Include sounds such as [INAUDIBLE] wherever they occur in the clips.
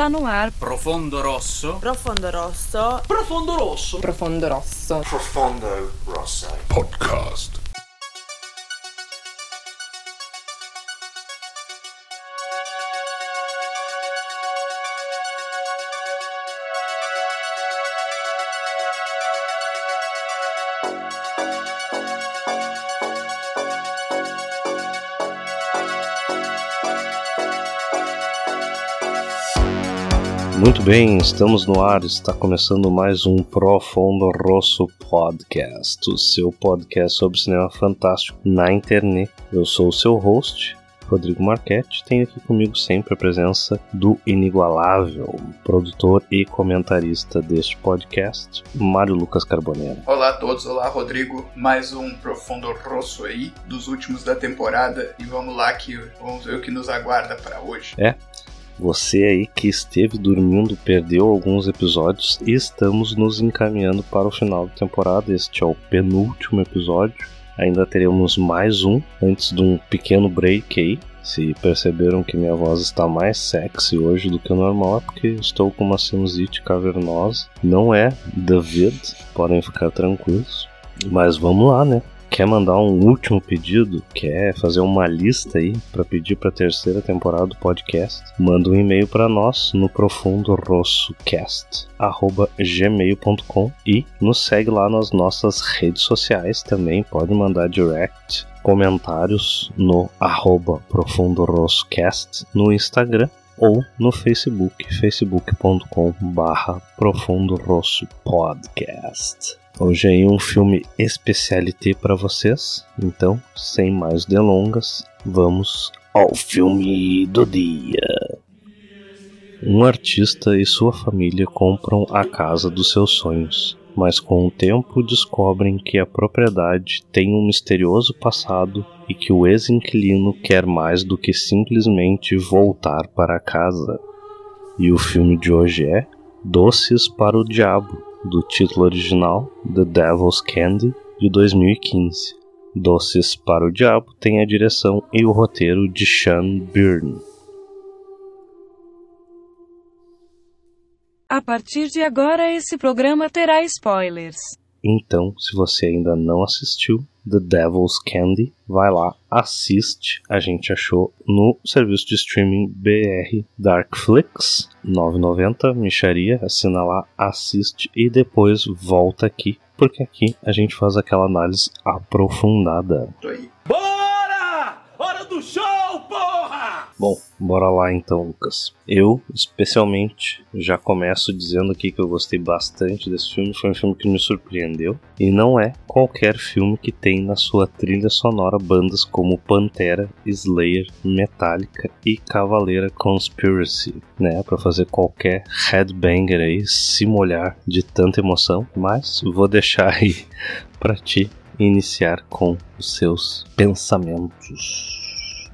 Está no ar. Profondo Rosso. Profondo Rosso. Profondo Rosso. Profondo Rosso. Profondo Rosso. Podcast. Muito bem, estamos no ar, está começando mais um Profundo Rosso Podcast, o seu podcast sobre cinema fantástico na internet. Eu sou o seu host, Rodrigo Marchetti, tenho aqui comigo sempre a presença do inigualável produtor e comentarista deste podcast, Mário Lucas Carbonero. Olá a todos, olá Rodrigo, mais um Profundo Rosso aí, dos últimos da temporada, e vamos lá que vamos ver o que nos aguarda para hoje. É, você aí que esteve dormindo perdeu alguns episódios e estamos nos encaminhando para o final da temporada. Este é o penúltimo episódio. Ainda teremos mais um antes de um pequeno break aí. Se perceberam que minha voz está mais sexy hoje do que o normal, é porque estou com uma sinusite cavernosa. Não é David, podem ficar tranquilos. Mas vamos lá, né? Quer mandar um último pedido, quer fazer uma lista aí para pedir para a terceira temporada do podcast, manda um e-mail para nós no profundorossocast@gmail.com e nos segue lá nas nossas redes sociais também, pode mandar direct comentários no arroba profundorossocast no Instagram ou no Facebook, facebook.com barra Profundo Rosso Podcast. Hoje aí um filme especialité para vocês, então, sem mais delongas, vamos ao filme do dia. Um artista e sua família compram a casa dos seus sonhos, mas com o tempo descobrem que a propriedade tem um misterioso passado e que o ex-inquilino quer mais do que simplesmente voltar para casa. E o filme de hoje é Doces para o Diabo, do título original The Devil's Candy, de 2015. Doces para o Diabo tem a direção e o roteiro de Sean Byrne. A partir de agora, esse programa terá spoilers. Então, se você ainda não assistiu The Devil's Candy, vai lá, assiste. A gente achou no serviço de streaming BR Darkflix, 9,90, micharia, assina lá, assiste e depois volta aqui, porque aqui a gente faz aquela análise aprofundada. Bora! Hora do show, porra! Bom, bora lá então, Lucas. Eu, especialmente, já começo dizendo aqui que eu gostei bastante desse filme. Foi um filme que me surpreendeu. E não é qualquer filme que tem na sua trilha sonora bandas como Pantera, Slayer, Metallica e Cavaleira Conspiracy, né? Para fazer qualquer headbanger aí se molhar de tanta emoção. Mas vou deixar aí [LAUGHS] para ti iniciar com os seus pensamentos.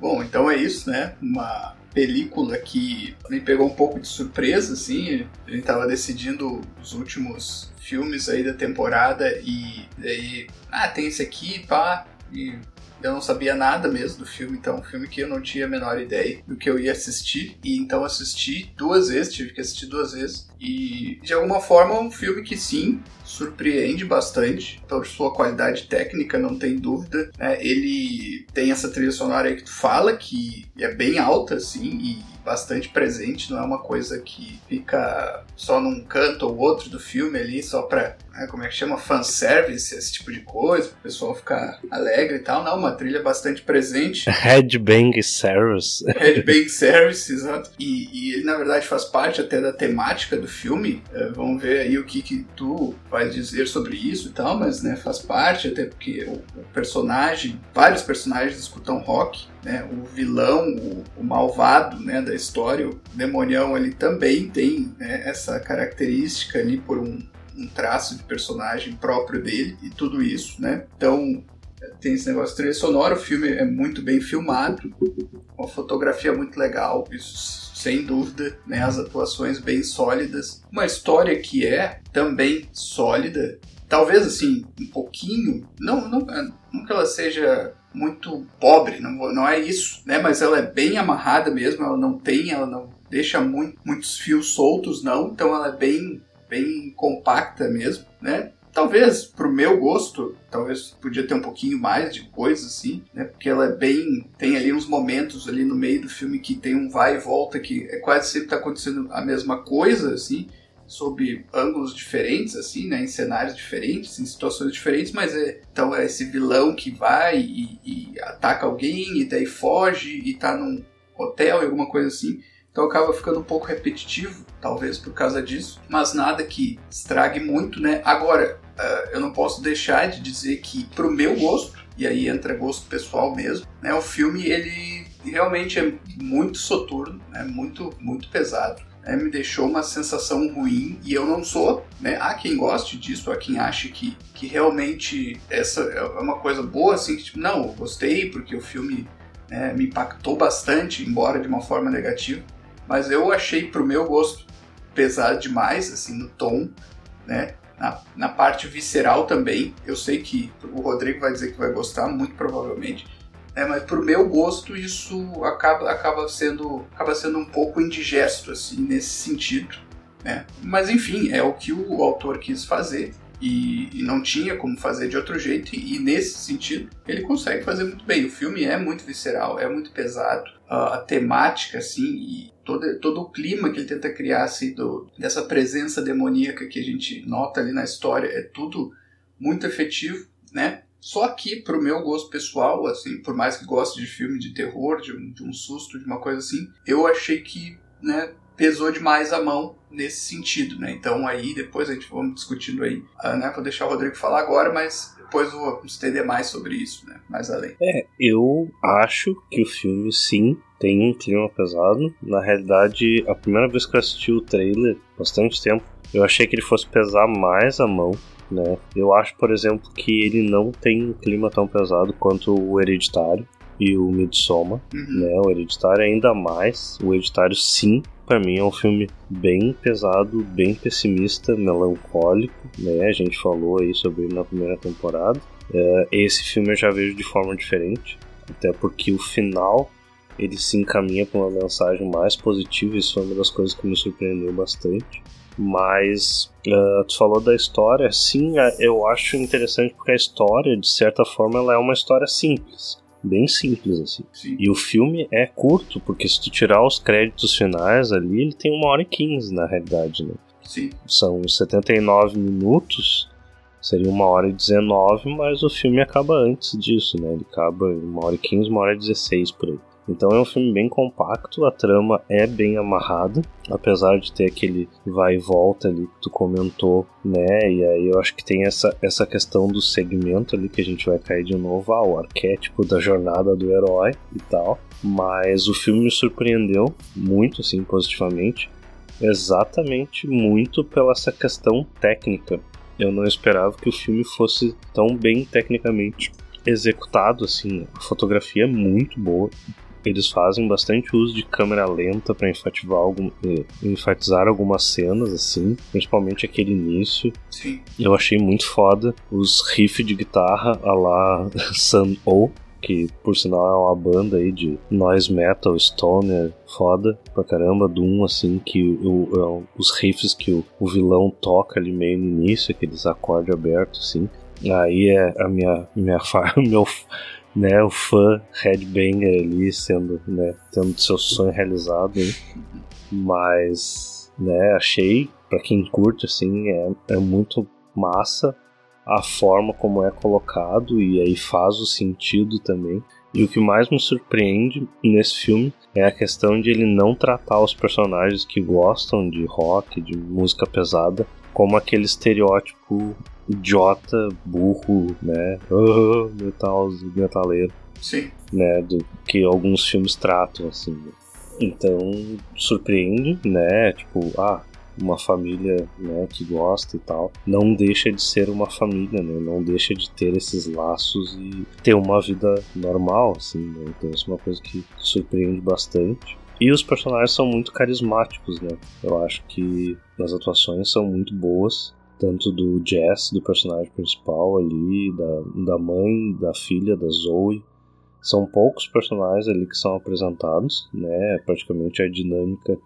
Bom, então é isso, né? Uma película que me pegou um pouco de surpresa, assim. A gente tava decidindo os últimos filmes aí da temporada e daí, ah, tem esse aqui, pá, e eu não sabia nada mesmo do filme, então um filme que eu não tinha a menor ideia do que eu ia assistir. E então assisti duas vezes, tive que assistir duas vezes. E de alguma forma é um filme que sim, surpreende bastante por sua qualidade técnica, não tem dúvida. Né? Ele tem essa trilha sonora aí que tu fala, que é bem alta, assim, e bastante presente, não é uma coisa que fica só num canto ou outro do filme ali, só pra, né, como é que chama, fanservice, esse tipo de coisa, o pessoal ficar alegre e tal. Não, uma trilha bastante presente. [LAUGHS] Headbang Service. Headbang Service, exato. E, e ele, na verdade, faz parte até da temática do filme. É, vamos ver aí o que, que tu vai dizer sobre isso e tal, mas né, faz parte, até porque o, o personagem, vários personagens escutam rock, né, o vilão, o, o, malvado né, da história, o demonião, ele também tem né, essa característica ali por um, um, traço de personagem próprio dele e tudo isso, né? Então tem esse negócio de trilha sonora, o filme é muito bem filmado, uma fotografia muito legal, isso sem dúvida, né, as atuações bem sólidas, uma história que é também sólida, talvez assim um pouquinho, não não, não que ela seja muito pobre, não, não é isso, né? Mas ela é bem amarrada mesmo, ela não tem, ela não deixa muito, muitos fios soltos, não. Então ela é bem, bem compacta mesmo, né? Talvez, pro meu gosto, talvez podia ter um pouquinho mais de coisa, assim, né? Porque ela é bem. Tem ali uns momentos ali no meio do filme que tem um vai e volta que é quase sempre tá acontecendo a mesma coisa, assim, sob ângulos diferentes, assim, né? Em cenários diferentes, em situações diferentes, mas é. Então é esse vilão que vai e, e ataca alguém e daí foge e tá num hotel e alguma coisa assim. Então acaba ficando um pouco repetitivo, talvez por causa disso, mas nada que estrague muito, né? Agora, uh, eu não posso deixar de dizer que, pro meu gosto, e aí entra gosto pessoal mesmo, né? O filme ele realmente é muito soturno, né? Muito, muito pesado. Né? Me deixou uma sensação ruim e eu não sou, né? Há quem goste disso, há quem ache que, que realmente essa é uma coisa boa, assim, que tipo, não, gostei porque o filme né, me impactou bastante, embora de uma forma negativa. Mas eu achei pro meu gosto pesado demais, assim, no tom, né? na, na parte visceral também. Eu sei que o Rodrigo vai dizer que vai gostar, muito provavelmente. É, mas pro meu gosto isso acaba, acaba, sendo, acaba sendo um pouco indigesto, assim, nesse sentido. Né? Mas enfim, é o que o autor quis fazer e, e, não tinha como fazer de outro jeito, e, e, nesse sentido ele consegue fazer muito bem. O filme é muito visceral, é muito pesado, a, a temática, assim, e todo, todo o clima que ele tenta criar, assim, do, dessa presença demoníaca que a gente nota ali na história, é tudo muito efetivo, né? Só que, pro meu gosto pessoal, assim, por mais que goste de filme de terror, de um, de um susto, de uma coisa assim, eu achei que, né, pesou demais a mão nesse sentido, né? Então aí depois a gente vamos discutindo aí, uh, né? Vou deixar o Rodrigo falar agora, mas depois vou estender mais sobre isso, né? Mais além. É, eu acho que o filme sim tem um clima pesado. Na realidade, a primeira vez que eu assisti o trailer, bastante tempo, eu achei que ele fosse pesar mais a mão. Né? Eu acho, por exemplo, que ele não tem um clima tão pesado quanto o Hereditário e o Midsommar, uhum. né? O Hereditário ainda mais. O Hereditário sim para mim é um filme bem pesado, bem pessimista, melancólico, né? A gente falou aí sobre ele na primeira temporada. É, esse filme eu já vejo de forma diferente, até porque o final ele se encaminha para uma mensagem mais positiva, isso foi uma das coisas que me surpreendeu bastante. Mas uh, tu falou da história, sim, é, eu acho interessante porque a história, de certa forma, ela é uma história simples bem simples, assim. Sim. E o filme é curto, porque se tu tirar os créditos finais ali, ele tem uma hora e quinze, na realidade, né? Sim. São 79 minutos, seria uma hora e 19, mas o filme acaba antes disso, né? Ele acaba uma hora e 15, uma hora e 16 por aí. Então é um filme bem compacto, a trama é bem amarrada, apesar de ter aquele vai e volta ali que tu comentou, né? E aí eu acho que tem essa, essa questão do segmento ali que a gente vai cair de novo, ah, o arquétipo da jornada do herói e tal. Mas o filme me surpreendeu muito, assim, positivamente, exatamente muito pela essa questão técnica. Eu não esperava que o filme fosse tão bem tecnicamente executado, assim, a fotografia é muito boa, eles fazem bastante uso de câmera lenta para enfatizar, algum, eh, enfatizar algumas cenas, assim, principalmente aquele início. Sim. Eu achei muito foda os riffs de guitarra a lá [LAUGHS] Sun O, que por sinal é uma banda aí de noise metal, stoner, foda pra caramba, Doom, assim, que o, é os riffs que o, o, vilão toca ali meio no início, aqueles acordes abertos, assim. Aí é a minha, minha [LAUGHS] meu né, o fã headbanger ali sendo, né, tendo seu sonho realizado, mas, né, achei para quem curte assim é, é muito massa a forma como é colocado e aí faz o sentido também. E o que mais me surpreende nesse filme é a questão de ele não tratar os personagens que gostam de rock, de música pesada, como aquele estereótipo idiota, burro, né? Oh, metal, metaleiro. Sim. Né? Do que alguns filmes tratam, assim. Então, surpreende, né? Tipo, ah, uma família né, que gosta e tal, não deixa de ser uma família, né? Não deixa de ter esses laços e ter uma vida normal, assim, né? Então isso é uma coisa que surpreende bastante. E os personagens são muito carismáticos, né? Eu acho que as atuações são muito boas tanto do Jess, do personagem principal ali, da, da mãe, da filha, da Zoe. São poucos personagens ali que são apresentados, né? Praticamente a dinâmica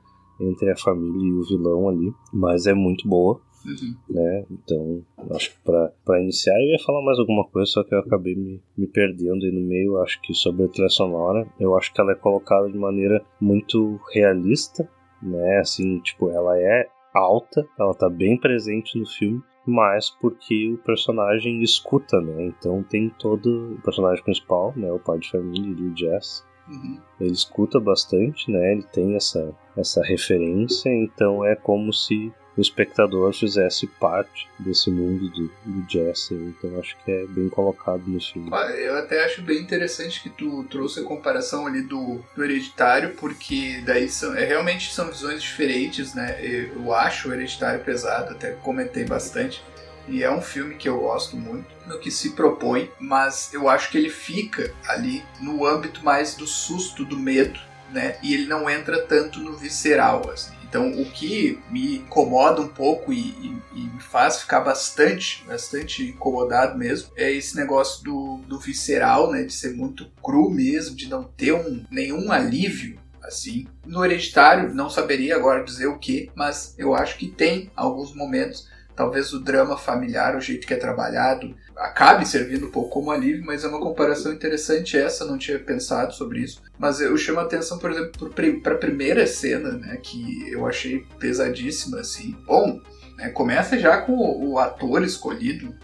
entre a família e o vilão ali, mas é muito boa. Uhum. Né? Então, acho que para iniciar eu ia falar mais alguma coisa, só que eu acabei me, me perdendo aí no meio. Acho que sobre a trilha sonora, eu acho que ela é colocada de maneira muito realista, né? Assim, tipo, ela é alta, ela tá bem presente no filme, mas porque o personagem escuta, né? Então tem todo o personagem principal, né? O pai de família, o Jess. Uhum. Ele escuta bastante, né? Ele tem essa, essa referência, então é como se o espectador fizesse parte desse mundo do, do Jesse. Então acho que é bem colocado no filme. Eu até acho bem interessante que tu trouxe a comparação ali do, do Hereditário, porque daí são, é, realmente são visões diferentes, né? Eu acho o Hereditário pesado, até comentei bastante. E é um filme que eu gosto muito no que se propõe, mas eu acho que ele fica ali no âmbito mais do susto, do medo, né? E ele não entra tanto no visceral, assim. Então, o que me incomoda um pouco e, e, e, me faz ficar bastante, bastante incomodado mesmo, é esse negócio do, do visceral, né? De ser muito cru mesmo, de não ter um, nenhum alívio assim. No hereditário, não saberia agora dizer o que, mas eu acho que tem alguns momentos talvez o drama familiar, o jeito que é trabalhado, acabe servindo um pouco como alívio, mas é uma comparação interessante essa, não tinha pensado sobre isso. Mas eu chamo a atenção, por exemplo, para a primeira cena, né, que eu achei pesadíssima, assim. Bom, né, começa já com o, o ator escolhido,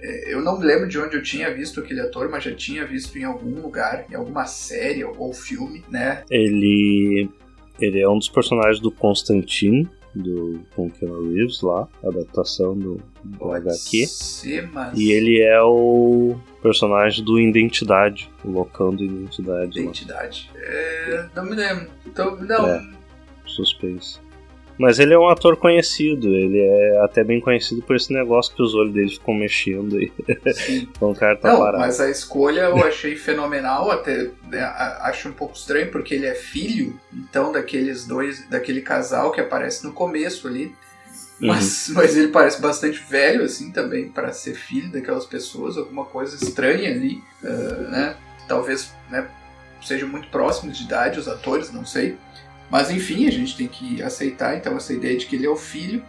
é, eu não me lembro de onde eu tinha visto aquele ator, mas já tinha visto em algum lugar, em alguma série ou filme, né? Ele, ele é um dos personagens do Constantine, do com Keanu Reeves lá, adaptação do, do Pode HQ. Ser, mas... E ele é o personagem do Identidade, o loucão do Identidade. Identidade. É, não me lembro. Então, não. É, suspense. Mas ele é um ator conhecido, ele é até bem conhecido por esse negócio que os olhos dele ficam mexendo e então [LAUGHS] o cara tá Não, parado. mas a escolha eu achei fenomenal, até né, acho um pouco estranho porque ele é filho, então daqueles dois, daquele casal que aparece no começo ali. Mas, uhum. mas ele parece bastante velho, assim, também, para ser filho daquelas pessoas, alguma coisa estranha ali, uh, né? Talvez, né, sejam muito próximos de idade os atores, não sei. Mas enfim, a gente tem que aceitar então essa ideia de que ele é o filho.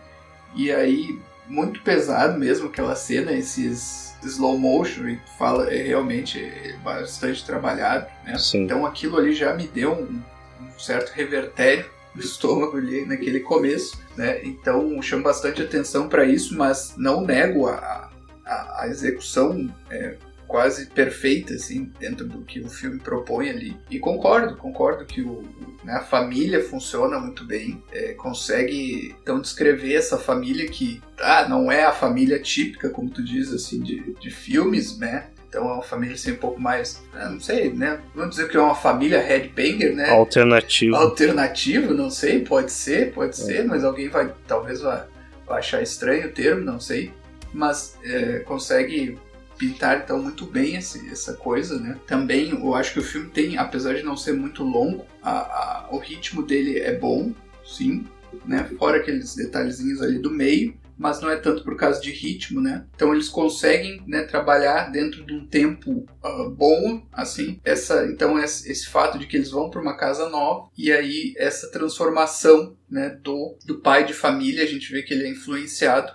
E aí, muito pesado mesmo aquela cena, esses slow motion, e fala, é realmente é bastante trabalhado. Né? Então aquilo ali já me deu um, um certo revertério no estômago ali naquele começo. Né? Então chamo bastante atenção para isso, mas não nego a, a, a execução é, quase perfeita, assim, dentro do que o filme propõe ali. E concordo, concordo que o, né, a família funciona muito bem, é, consegue então descrever essa família que ah, não é a família típica, como tu diz, assim, de, de filmes, né? Então é uma família assim um pouco mais, né, não sei, né? Vamos dizer que é uma família headbanger, né? Alternativo. Alternativo, não sei, pode ser, pode é. ser, mas alguém vai, talvez vá achar estranho o termo, não sei. Mas é, consegue pintar então muito bem esse, essa coisa, né? Também eu acho que o filme tem, apesar de não ser muito longo, a, a, o ritmo dele é bom, sim, né? Fora aqueles detalhezinhos ali do meio, mas não é tanto por causa de ritmo, né? Então eles conseguem né, trabalhar dentro de um tempo uh, bom, assim. Essa, então esse, esse fato de que eles vão para uma casa nova e aí essa transformação, né, do, do pai de família, a gente vê que ele é influenciado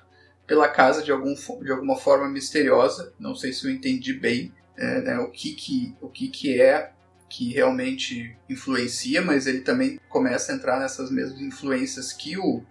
pela casa de, algum, de alguma forma misteriosa. Não sei se eu entendi bem é, né, o, que, que, o que, que é que realmente influencia, mas ele também começa a entrar nessas mesmas influências que o,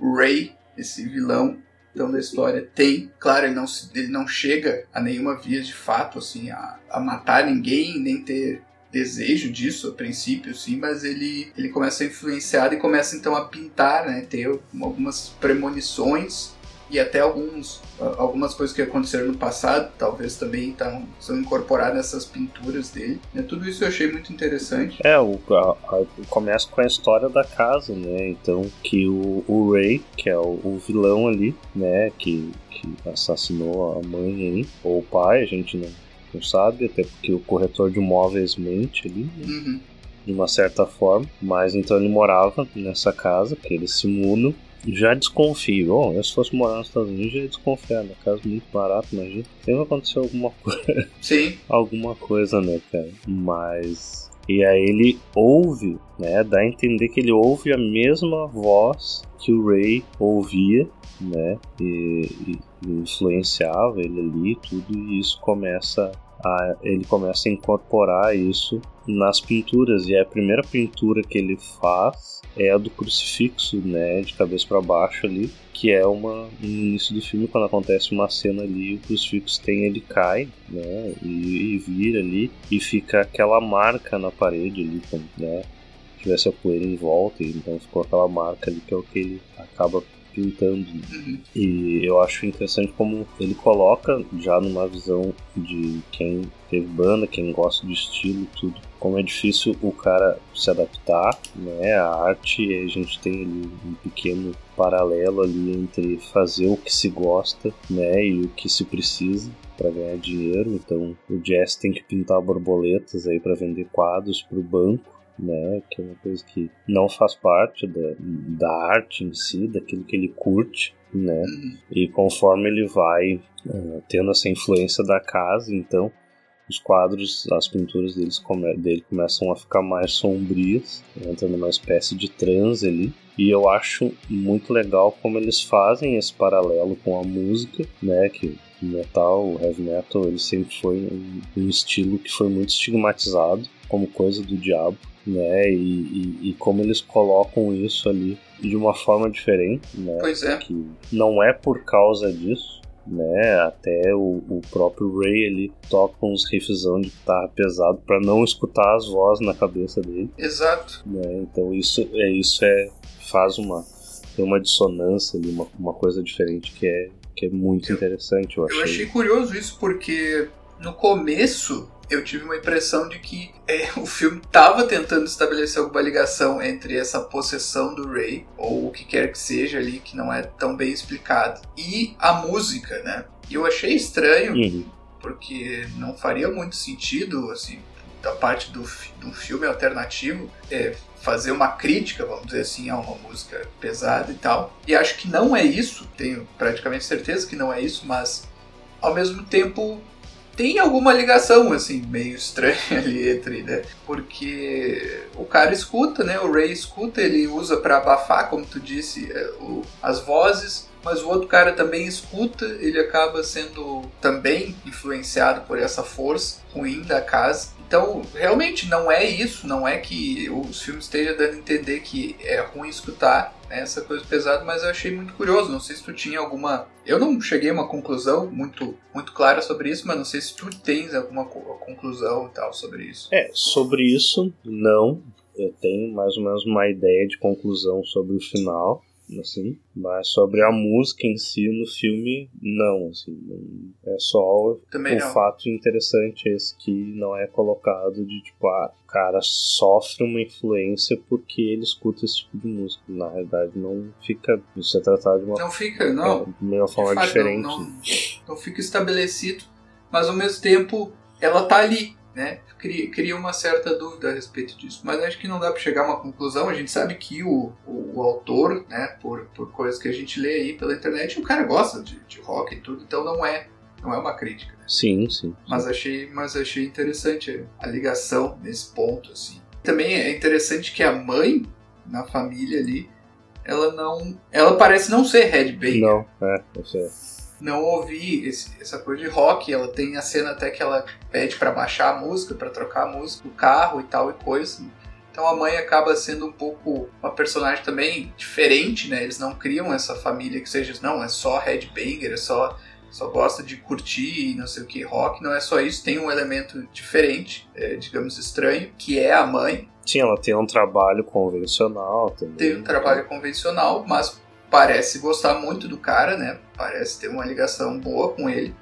Ray, esse vilão então, da história, tem. Claro, ele não, ele não chega a nenhuma via de fato, assim, a, a matar ninguém, nem ter desejo disso a princípio, sim, mas ele, ele começa a influenciar e começa então a pintar, né, ter algumas premonições e até alguns, algumas coisas que aconteceram no passado, talvez também estão, são incorporadas nessas pinturas dele. Né? Tudo isso eu achei muito interessante. É, o, a, a, começa com a história da casa, né? Então, que o, o Ray, que é o, o vilão ali, né? Que, que assassinou a mãe aí, ou o pai, a gente não, não sabe, até porque o corretor de imóveis mente ali, né? Uhum. de uma certa forma, mas então ele morava nessa casa, que eles se mudam já desconfio. Bom, eu se fosse morar nos Estados Unidos, já ia desconfiar. Né? casa muito barato, imagina. Sempre aconteceu alguma [LAUGHS] coisa. Sim. alguma coisa, né, cara? Mas. E aí ele ouve, né? Dá a entender que ele ouve a mesma voz que o Ray ouvia, né? E, e influenciava ele ali, tudo, e isso começa a, ele começa a incorporar isso nas pinturas e a primeira pintura que ele faz é a do crucifixo, né, de cabeça para baixo ali, que é uma no início do filme quando acontece uma cena ali, o crucifixo tem ele cai, né, e, e vira ali e fica aquela marca na parede ali, como, né, tivesse a poeira em volta, então ficou aquela marca ali que é o que ele acaba pintando. Uhum. E eu acho interessante como ele coloca já numa visão de quem teve banda, quem gosta do estilo, tudo. Como é difícil o cara se adaptar, né, à arte, e a gente tem ali um pequeno paralelo ali entre fazer o que se gosta, né, e o que se precisa para ganhar dinheiro. Então, o Jazz tem que pintar borboletas aí para vender quadros para o banco né? Que é uma coisa que não faz parte da, da arte em si, daquilo que ele curte, né? Uhum. E conforme ele vai uh, tendo essa influência da casa, então os quadros, as pinturas deles come, dele começam a ficar mais sombrias, entra numa espécie de transe ali. E eu acho muito legal como eles fazem esse paralelo com a música, né? Que o metal, o heavy metal, ele sempre foi um, um estilo que foi muito estigmatizado como coisa do diabo né? E, e, e, como eles colocam isso ali de uma forma diferente, né? Pois é. Que não é por causa disso, né? Até o, o próprio Ray ele toca uns riffzão de guitarra pesado para não escutar as vozes na cabeça dele. Exato. Né? Então isso é isso é faz uma tem uma dissonância ali, uma, uma coisa diferente que é que é muito eu, interessante. Eu achei. eu achei curioso isso porque no começo eu tive uma impressão de que é, [LAUGHS] o filme estava tentando estabelecer alguma ligação entre essa possessão do Ray, ou o que quer que seja ali, que não é tão bem explicado, e a música, né? E eu achei estranho, uhum. porque não faria muito sentido, assim, da parte do, do filme alternativo, é, fazer uma crítica, vamos dizer assim, a uma música pesada e tal. E acho que não é isso, tenho praticamente certeza que não é isso, mas ao mesmo tempo tem alguma ligação, assim, meio estranha [LAUGHS] ali entre, né? Porque o cara escuta, né? O Ray escuta, ele usa para abafar, como tu disse, é, as vozes, mas o outro cara também escuta, ele acaba sendo também influenciado por essa força ruim da casa. Então, realmente não é isso, não é que os filmes estejam dando a entender que é ruim escutar né, essa coisa pesada, mas eu achei muito curioso. Não sei se tu tinha alguma. Eu não cheguei a uma conclusão muito, muito clara sobre isso, mas não sei se tu tens alguma conclusão e tal sobre isso. É, sobre isso, não. Eu tenho mais ou menos uma ideia de conclusão sobre o final assim, mas sobre a música em si no filme, não, assim, é só Também o não. fato interessante esse que não é colocado de tipo, ah, o cara sofre uma influência porque ele escuta esse tipo de música. Na realidade, não fica, isso é tratado de uma, não fica, não, de uma forma de diferente. Não, não, não fica estabelecido, mas ao mesmo tempo ela tá ali, né? Cria, cria uma certa dúvida a respeito disso. Mas acho que não dá para chegar a uma conclusão. A gente sabe que o, o, o, autor, né, por, por coisas que a gente lê aí pela internet, o cara gosta de, de rock e tudo, então não é não é uma crítica. Né? Sim, sim, Mas achei, mas achei interessante a ligação nesse ponto, assim. Também é interessante que a mãe na família ali, ela não, ela parece não ser headbanger. Não, é, eu sei não ouvi esse, essa coisa de rock. Ela tem a cena até que ela pede para baixar a música, para trocar a música do carro e tal e coisa. Então a mãe acaba sendo um pouco uma personagem também diferente, né? Eles não criam essa família que seja, não, é só headbanger, é só só gosta de curtir e não sei o que rock, não é só isso, tem um elemento diferente, é, digamos estranho, que é a mãe. Sim, ela tem um trabalho convencional também. Tem um trabalho convencional, mas parece gostar muito do cara, né? Parece ter uma ligação boa com ele.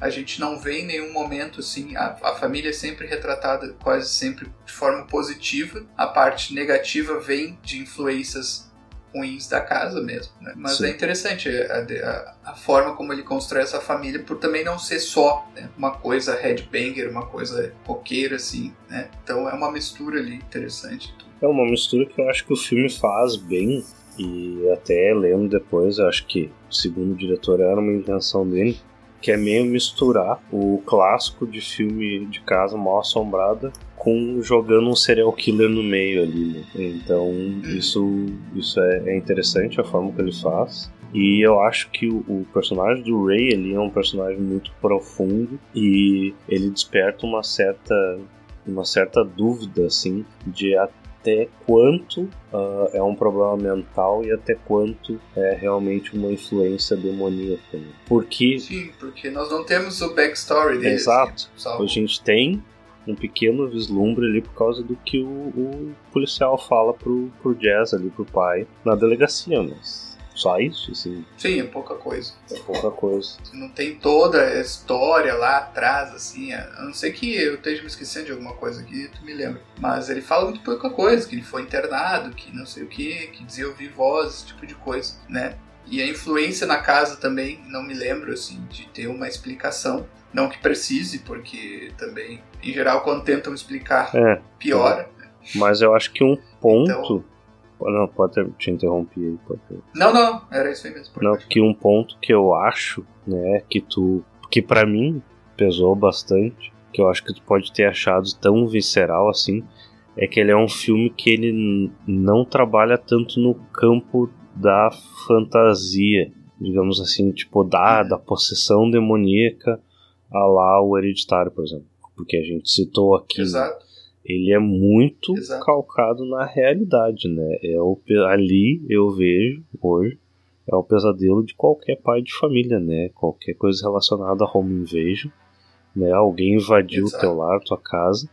A gente não vê em nenhum momento assim, a, a família é sempre retratada quase sempre de forma positiva. A parte negativa vem de influências ruins da casa mesmo, né? Mas Sim. é interessante a, a, a, forma como ele constrói essa família por também não ser só né? uma coisa headbanger, uma coisa roqueira assim, né? Então é uma mistura ali interessante. É uma mistura que eu acho que o filme faz bem e até lendo depois, acho que, segundo o diretor, era uma intenção dele, que é meio misturar o clássico de filme de casa mal assombrada com jogando um serial killer no meio ali. Né? Então isso, isso é, é, interessante a forma que ele faz. E eu acho que o, o, personagem do Ray ele é um personagem muito profundo e ele desperta uma certa uma certa dúvida assim de até quanto uh, é um problema mental e até quanto é realmente uma influência demoníaca. Né? Porque sim, porque nós não temos o backstory dele. Exato. Assim, a gente tem um pequeno vislumbre ali por causa do que o, o policial fala pro, pro Jazz ali, pro pai, na delegacia, mas só isso, assim. Sim, é pouca coisa. É pouca coisa. Não tem toda a história lá atrás, assim. A não ser que eu esteja me esquecendo de alguma coisa aqui, tu me lembra. Mas ele fala muito pouca coisa, que ele foi internado, que não sei o que, que dizia ouvir vozes, esse tipo de coisa, né? E a influência na casa também, não me lembro, assim, de ter uma explicação. Não que precise, porque também, em geral, quando tentam explicar, é, piora. É. Mas eu acho que um ponto. Então, não, pode ter, te interromper aí. Pode ter. Não, não, era isso aí mesmo. Não, que um ponto que eu acho, né, que tu. que para mim pesou bastante, que eu acho que tu pode ter achado tão visceral assim, é que ele é um filme que ele não trabalha tanto no campo da fantasia, digamos assim, tipo, da, da possessão demoníaca a lá o Hereditário, por exemplo. Porque a gente citou aqui. Exato. Ele é muito Exato. calcado na realidade, né? É o, ali eu vejo hoje é o pesadelo de qualquer pai de família, né? Qualquer coisa relacionada a home invasion, né? Alguém invadir o teu lar, tua casa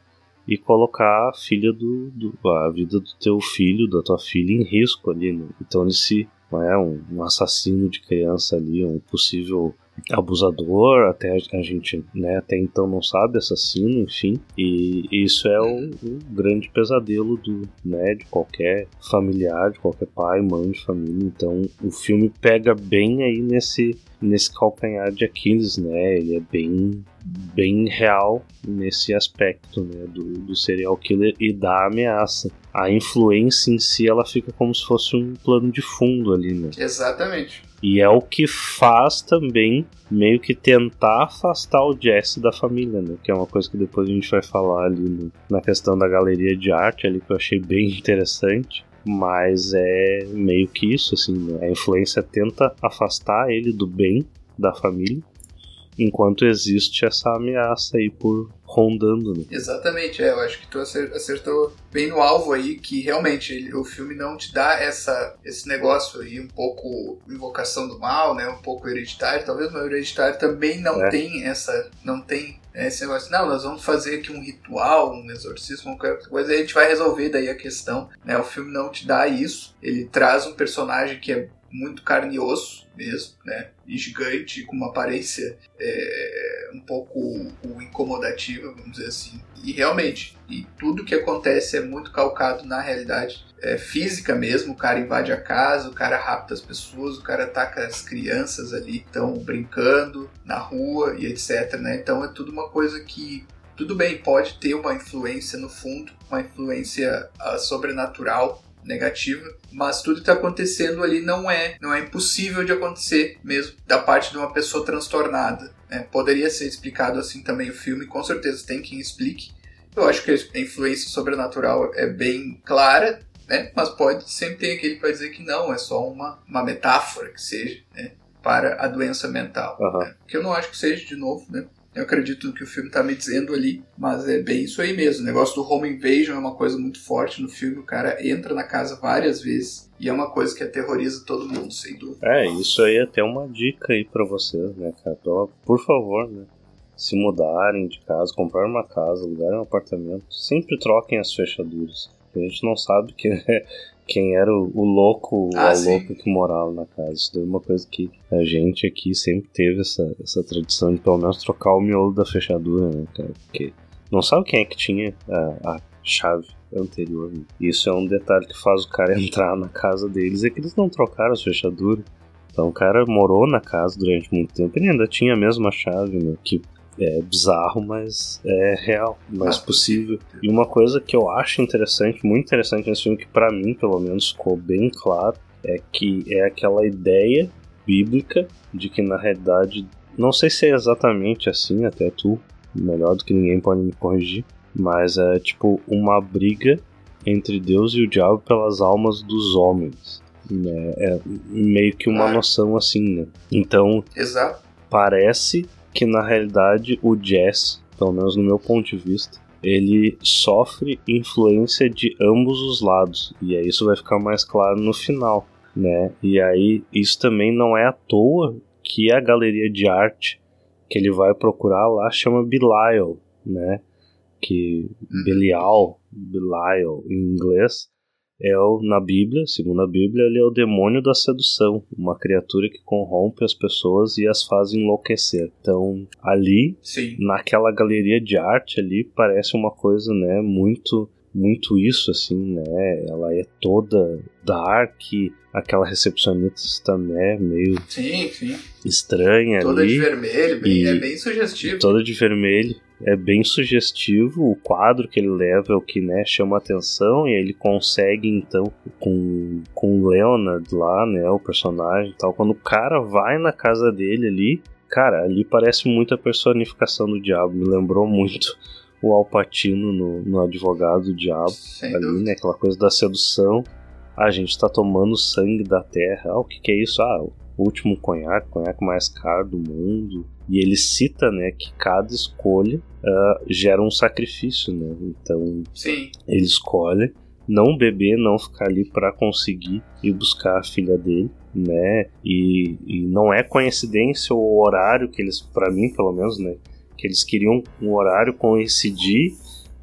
e colocar a filha do, do, a vida do teu filho, da tua filha em risco ali, né? Então ele se é um, um assassino de criança ali, um possível abusador, até a gente né, até então não sabe, assassino, enfim. E isso é o, grande pesadelo do, né, de qualquer familiar, de qualquer pai, mãe de família. Então o filme pega bem aí nesse, nesse calcanhar de Aquiles, né? Ele é bem bem real nesse aspecto né, do, do serial killer e da ameaça. A influência em si ela fica como se fosse um plano de fundo ali, né? Exatamente. E é o que faz também meio que tentar afastar o Jesse da família, né? Que é uma coisa que depois a gente vai falar ali no, na questão da galeria de arte ali que eu achei bem [LAUGHS] interessante. Mas é meio que isso, assim, né? A influência tenta afastar ele do bem da família enquanto existe essa ameaça aí por rondando. Né? Exatamente, é, eu acho que tu acertou bem no alvo aí, que realmente ele, o filme não te dá essa, esse negócio aí um pouco invocação do mal, né, um pouco hereditário, talvez no hereditário também não é. tem essa, não tem esse negócio, não, nós vamos fazer aqui um ritual, um exorcismo, qualquer coisa, aí a gente vai resolver daí a questão, né, o filme não te dá isso, ele traz um personagem que é muito carne e osso mesmo, né? E gigante, com uma aparência é, um pouco incomodativa, vamos dizer assim. E realmente, e tudo que acontece é muito calcado na realidade é, física mesmo. O cara invade a casa, o cara rapta as pessoas, o cara ataca as crianças ali estão brincando na rua e etc. Né? Então é tudo uma coisa que tudo bem, pode ter uma influência no fundo, uma influência uh, sobrenatural, negativa, mas tudo que está acontecendo ali não é, não é impossível de acontecer mesmo da parte de uma pessoa transtornada. Né? Poderia ser explicado assim também o filme, com certeza tem quem explique. Eu acho que a influência sobrenatural é bem clara, né? mas pode sempre ter aquele que vai dizer que não, é só uma, uma metáfora que seja né? para a doença mental. Uhum. Né? Que eu não acho que seja, de novo, né? Eu acredito no que o filme está me dizendo ali, mas é bem isso aí mesmo. O negócio do home invasion é uma coisa muito forte no filme. O cara entra na casa várias vezes e é uma coisa que aterroriza todo mundo, sem dúvida. É, isso aí é até uma dica aí para vocês, né, cara? Por favor, né? Se mudarem de casa, comprar uma casa, alugar um apartamento, sempre troquem as fechaduras. A gente não sabe que [LAUGHS] quem era o, o louco, ah, o louco que morava na casa. Isso é uma coisa que a gente aqui sempre teve essa, essa tradição de pelo menos trocar o miolo da fechadura, né, cara? Porque não sabe quem é que tinha a, a chave anterior. Né? Isso é um detalhe que faz o cara [LAUGHS] entrar na casa deles, é que eles não trocaram as fechaduras. Então o cara morou na casa durante muito tempo e ainda tinha a mesma chave, né? Que é bizarro, mas é real, mais possível. E uma coisa que eu acho interessante, muito interessante nesse filme, que para mim, pelo menos, ficou bem claro, é que é aquela ideia bíblica de que na realidade, não sei se é exatamente assim, até tu, melhor do que ninguém pode me corrigir, Mas é tipo uma briga entre Deus e o diabo pelas almas dos homens. Né? É meio que uma noção assim, né? Então, Exato. parece que na realidade o jazz, pelo menos no meu ponto de vista, ele sofre influência de ambos os lados. E aí isso vai ficar mais claro no final, né? E aí isso também não é à toa que a galeria de arte que ele vai procurar lá chama Belial, né? Que Belial, Belial em inglês, é o, na Bíblia, segundo a Bíblia, ele é o demônio da sedução, uma criatura que corrompe as pessoas e as faz enlouquecer. Então, ali, Sim. naquela galeria de arte ali, parece uma coisa, né, muito muito isso assim, né? Ela é toda dark, aquela recepcionista, né, meio Sim, sim. estranha Toda ali. de vermelho, bem- e- é bem sugestivo. Toda de vermelho. É bem sugestivo. O quadro que ele leva é o que né, chama a atenção. E ele consegue, então, com, com o Leonard lá, né? O personagem e tal. Quando o cara vai na casa dele ali, cara, ali parece muito a personificação do diabo. Me lembrou muito o Alpatino no, no Advogado do Diabo Sem ali, dúvida. né? Aquela coisa da sedução. Ah, a gente tá tomando sangue da terra. Ah, o que, que é isso? Ah, último conhaque, o conhaque mais caro do mundo. E ele cita, né, que cada escolha ah, gera um sacrifício, né? Então Sim, ele escolhe não beber, não ficar ali para conseguir ir buscar a filha dele, né? E, e não é coincidência o horário que eles, para mim pelo menos, né? Que eles queriam um horário coincidir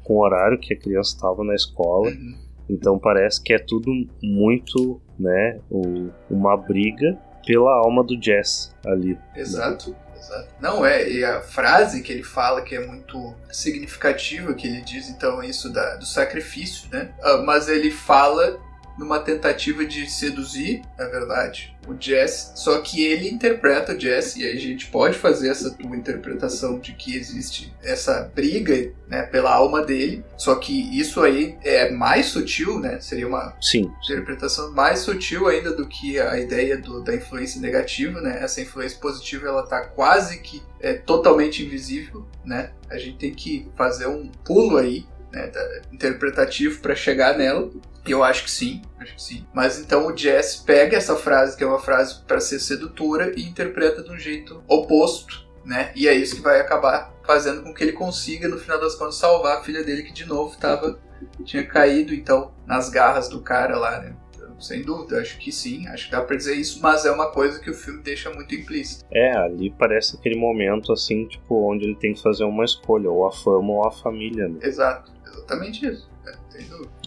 com o horário que a criança estava na escola. Uhum. Então parece que é tudo muito, né? o- uma briga pela alma do Jazz ali. Exato, exato. Não, é, e a frase que ele fala que é muito significativa, que ele diz então isso da, do sacrifício, né? Ah, mas ele fala numa tentativa de seduzir, na verdade, o Jess, só que ele interpreta o Jess, e aí a gente pode fazer essa tua interpretação de que existe essa briga, né, pela alma dele, só que isso aí é mais sutil, né, seria uma Sim, interpretação mais sutil ainda do que a ideia do- da influência negativa, né? Essa influência positiva ela tá quase que é, totalmente invisível, né? A gente tem que fazer um pulo aí, né, interpretativo para chegar nela. Eu acho que sim, acho que sim. Mas então o Jess pega essa frase que é uma frase para ser sedutora e interpreta de um jeito oposto, né? E é isso que vai acabar fazendo com que ele consiga no final das contas salvar a filha dele que de novo tava tinha caído então nas garras do cara lá, né? Então, sem dúvida, acho que sim, acho que dá pra dizer isso, mas é uma coisa que o filme deixa muito implícita. É, ali parece aquele momento assim, tipo, onde ele tem que fazer uma escolha, ou a fama ou a família, né? Exato, exatamente isso. É.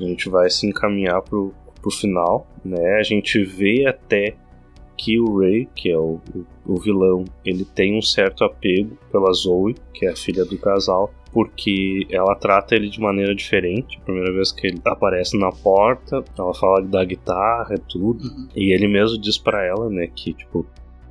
A gente vai se encaminhar pro, pro final, né? A gente vê até que o Ray, que é o, o, o vilão, ele tem um certo apego pela Zoe, que é a filha do casal, porque ela trata ele de maneira diferente. A primeira vez que ele aparece na porta, ela fala da guitarra e tudo. Uhum. E ele mesmo diz pra ela, né, que tipo,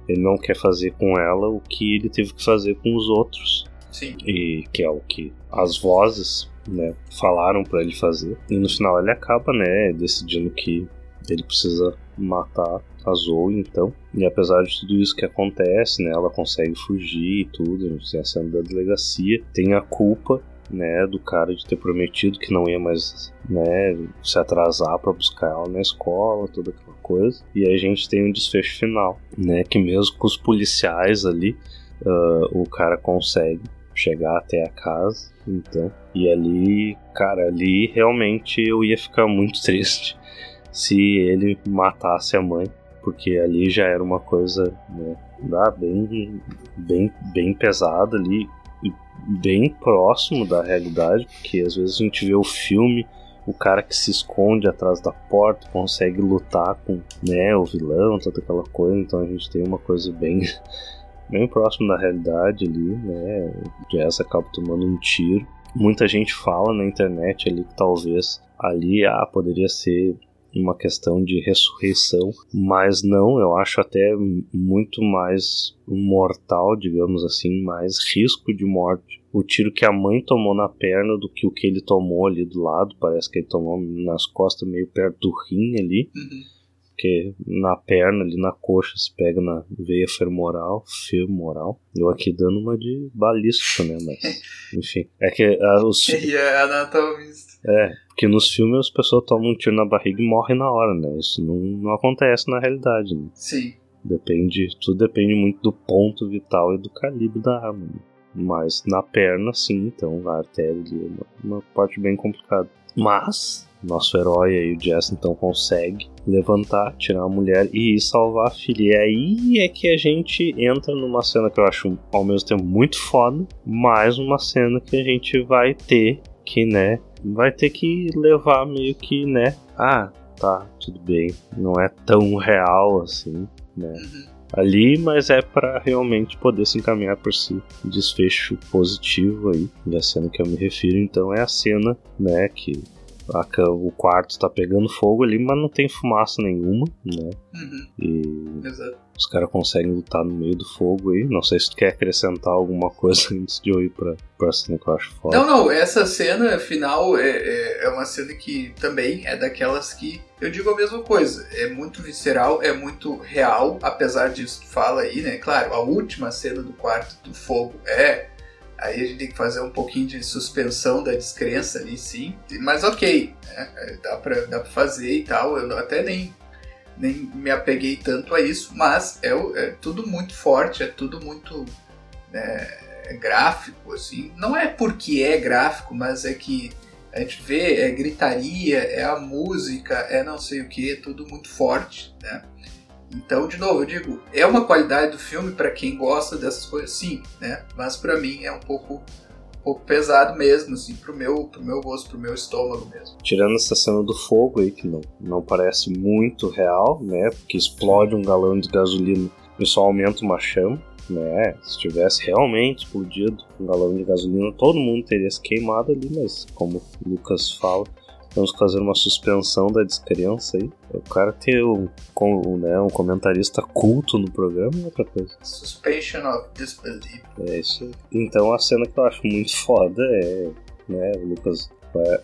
ele não quer fazer com ela o que ele teve que fazer com os outros Sim, e que é o que as vozes né, falaram pra ele fazer. E no final ele acaba, né, decidindo que ele precisa matar a Zoe, então. E apesar de tudo isso que acontece, né, ela consegue fugir e tudo, a gente tem a cena da delegacia, tem a culpa né, do cara de ter prometido que não ia mais, né, se atrasar pra buscar ela na escola, toda aquela coisa. E aí a gente tem um desfecho final, né, que mesmo com os policiais ali, ah, o cara consegue chegar até a casa, então. E ali, cara, ali realmente eu ia ficar muito triste se ele matasse a mãe, porque ali já era uma coisa, né, bem, bem, bem pesada ali bem próximo da realidade, porque às vezes a gente vê o filme o cara que se esconde atrás da porta consegue lutar com né, o vilão, toda aquela coisa, então a gente tem uma coisa bem bem próximo da realidade ali, né? O Jazz acaba tomando um tiro. Muita gente fala na internet ali que talvez ali ah, poderia ser uma questão de ressurreição, mas não, eu acho até muito mais mortal, digamos assim, mais risco de morte. O tiro que a mãe tomou na perna do que o que ele tomou ali do lado, parece que ele tomou nas costas meio perto do rim ali Uhum. Porque na perna, ali na coxa, se pega na veia femoral, femoral. Eu aqui dando uma de balístico, né? Mas, [LAUGHS] enfim. É que uh, os. [LAUGHS] E é anatomista. É, porque nos filmes as pessoas tomam um tiro na barriga e morrem na hora, né? Isso não, não acontece na realidade, né? Sim. Depende, tudo depende muito do ponto vital e do calibre da arma. Né? Mas na perna, sim, então a artéria ali é uma, uma parte bem complicada. Mas nosso herói aí, o Jess, então consegue levantar, tirar a mulher e ir salvar a filha. E aí é que a gente entra numa cena que eu acho ao mesmo tempo muito foda, mais uma cena que a gente vai ter que, né, vai ter que levar meio que, né, ah, tá, tudo bem, não é tão real assim, né? Ali, mas é para realmente poder se encaminhar por si desfecho positivo aí. E a cena que eu me refiro, então, é a cena, né, que a, o quarto está pegando fogo ali, mas não tem fumaça nenhuma, né? Uhum. E Exato. os caras conseguem lutar no meio do fogo aí. Não sei se tu quer acrescentar alguma [LAUGHS] coisa antes de eu ir pra, pra cena que eu acho foda. Não, não, essa cena final é, é, é uma cena que também é daquelas que eu digo a mesma coisa. É muito visceral, é muito real, apesar disso que fala aí, né? Claro, a última cena do quarto do fogo é. Aí a gente tem que fazer um pouquinho de suspensão da descrença ali, sim. Mas ok, né? dá, pra, dá pra fazer e tal. Eu até nem, nem me apeguei tanto a isso, mas é, é tudo muito forte, é tudo muito é, gráfico, assim. Não é porque é gráfico, mas é que a gente vê, é gritaria, é a música, é não sei o que, é tudo muito forte, né? Então, de novo, eu digo, é uma qualidade do filme para quem gosta dessas coisas, sim, né? Mas para mim é um pouco, um pouco pesado mesmo, assim, pro meu, pro meu gosto, pro meu estômago mesmo. Tirando essa cena do fogo aí, que não, não parece muito real, né? Porque explode um galão de gasolina e só aumenta uma chama. Né, se tivesse realmente explodido um galão de gasolina, todo mundo teria se queimado ali, mas como o Lucas fala, Vamos fazer uma suspensão da descrença aí. O cara ter um, né, um comentarista culto no programa é outra coisa. Suspension of disbelief. É isso. Então a cena que eu acho muito foda é. Né, o Lucas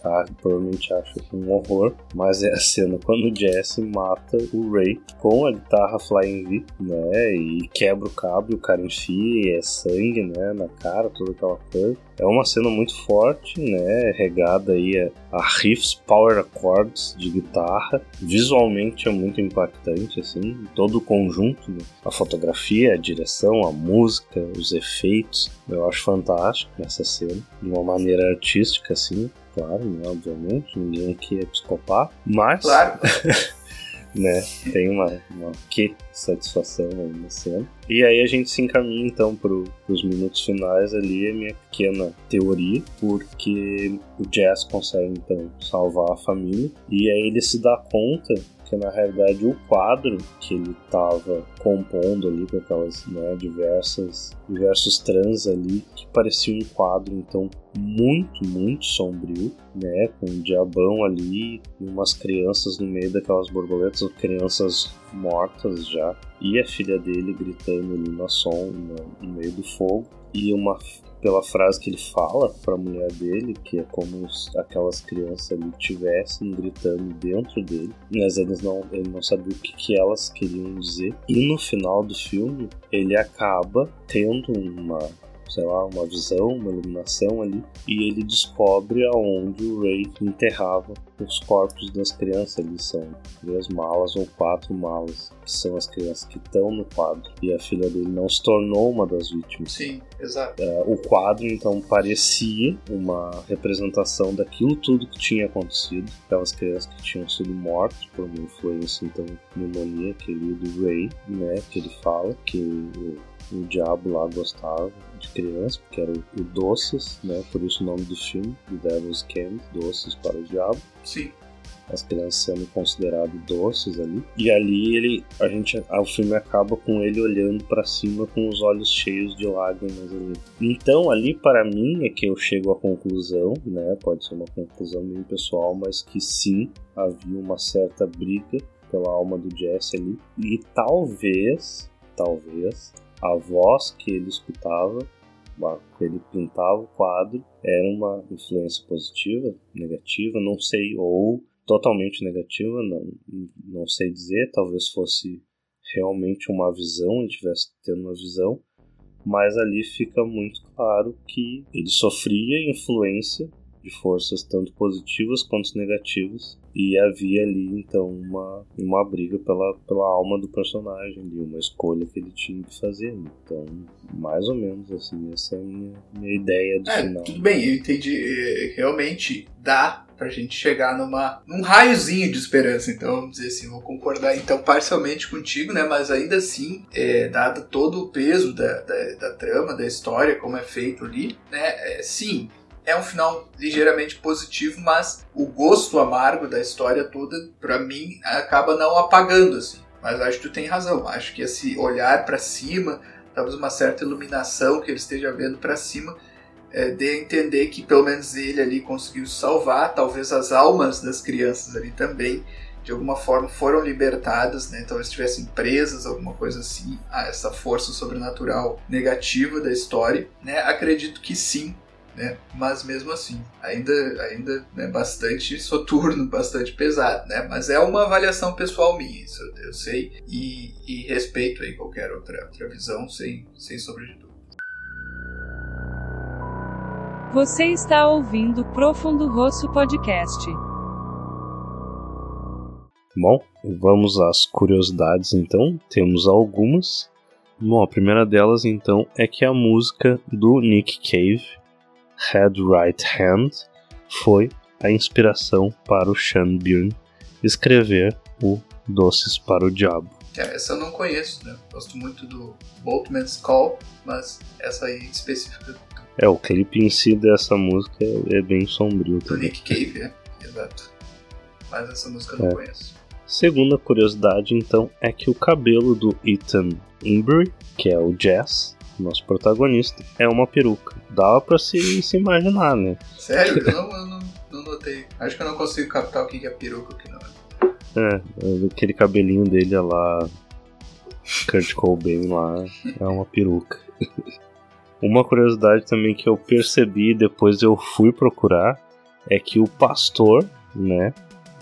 ah, provavelmente acha um horror, mas é a cena quando o Jesse mata o Ray com a guitarra Flying V, né? E quebra o cabo o cara enfia, é sangue, né? Na cara, toda aquela coisa. É uma cena muito forte, né? Regada aí a, a riffs power chords de guitarra. Visualmente é muito impactante, assim, todo o conjunto, né? a fotografia, a direção, a música, os efeitos. Eu acho fantástico essa cena, de uma maneira artística, assim claro, né? Obviamente, ninguém aqui é psicopata, mas. Claro. [LAUGHS] né? Tem uma, uma que satisfação aí na cena. E aí a gente se encaminha então para os minutos finais ali, a minha pequena teoria, porque o Jazz consegue então salvar a família e aí ele se dá conta que na realidade o quadro que ele estava compondo ali com aquelas né, diversas diversos trans ali que parecia um quadro então muito muito sombrio né com um diabão ali e umas crianças no meio daquelas borboletas crianças mortas já e a filha dele gritando ali na som no, no meio do fogo e uma pela frase que ele fala para a mulher dele, que é como se aquelas crianças ali tivessem gritando dentro dele, mas eles não, ele não sabia o que, que elas queriam dizer. E no final do filme, ele acaba tendo uma sei lá, uma visão, uma iluminação ali, e ele descobre aonde o Ray enterrava os corpos das crianças. Ali são três malas ou quatro malas, que são as crianças que estão no quadro. E a filha dele não se tornou uma das vítimas. Sim, exato. É, o quadro então parecia uma representação daquilo tudo que tinha acontecido, aquelas crianças que tinham sido mortas por uma influência então demoníaca ali do Ray, né, que ele fala que o, o diabo lá gostava de criança, porque era o, Doces, né? Por isso o nome do filme, The Devil's Candy, Doces para o Diabo. Sim. As crianças sendo consideradas doces ali. E ali ele, a gente, o filme acaba com ele olhando para cima com os olhos cheios de lágrimas ali. Então ali para mim é que eu chego à conclusão, né? Pode ser uma conclusão meio pessoal, mas que sim havia uma certa briga pela alma do Jesse ali. E talvez, talvez a voz que ele escutava, ele pintava o quadro, era uma influência positiva, negativa, não sei, ou totalmente negativa, não, não sei dizer, talvez fosse realmente uma visão, ele estivesse tendo uma visão, mas ali fica muito claro que ele sofria influência de forças tanto positivas quanto negativas e havia ali então uma, uma briga pela, pela alma do personagem ali, uma escolha que ele tinha que fazer. Então, mais ou menos assim, essa é a minha, minha ideia do é, final. Tudo bem, eu entendi. É, realmente dá pra gente chegar numa, num raiozinho de esperança. Então, vamos dizer assim, vou concordar então parcialmente contigo, né? Mas ainda assim, é, dado todo o peso da, da, da, trama, da história, como é feito ali, né? É, sim, é um final ligeiramente positivo, mas o gosto amargo da história toda, para mim, acaba não apagando, assim. Mas acho que tu tem razão. Acho que esse olhar para cima, talvez uma certa iluminação que ele esteja vendo para cima, é, dê a entender que pelo menos ele ali conseguiu salvar, talvez as almas das crianças ali também, de alguma forma foram libertadas, né? talvez estivessem presas, alguma coisa assim, a essa força sobrenatural negativa da história. Né? Acredito que sim, né? Mas mesmo assim, ainda ainda é bastante soturno, [LAUGHS] bastante pesado, né? Mas é uma avaliação pessoal minha, isso eu, eu sei e, e, respeito aí qualquer outra, outra visão, sem, sem sombra de dúvida. Você está ouvindo Profundo Rosso Podcast. Bom, vamos às curiosidades então. Temos algumas. Bom, a primeira delas então é que a música do Nick Cave Head Right Hand foi a inspiração para o Sean Byrne escrever o Doces para o Diabo. Essa eu não conheço, né? Gosto muito do Boatman's Call, mas essa aí específica. É, o clipe em si dessa música é, bem sombrio do também. Nick Cave, é, exato. Mas essa música eu não é. conheço. Segunda curiosidade, então, é que o cabelo do Ethan Embry, que é o Jazz, nosso protagonista, é uma peruca. Dava pra se, se imaginar, né? Sério? Eu não, eu não, não notei. Acho que eu não consigo captar o que é peruca o que não é. É, aquele cabelinho dele lá, Kurt Cobain lá, é uma peruca. Uma curiosidade também que eu percebi depois eu fui procurar é que o pastor, né,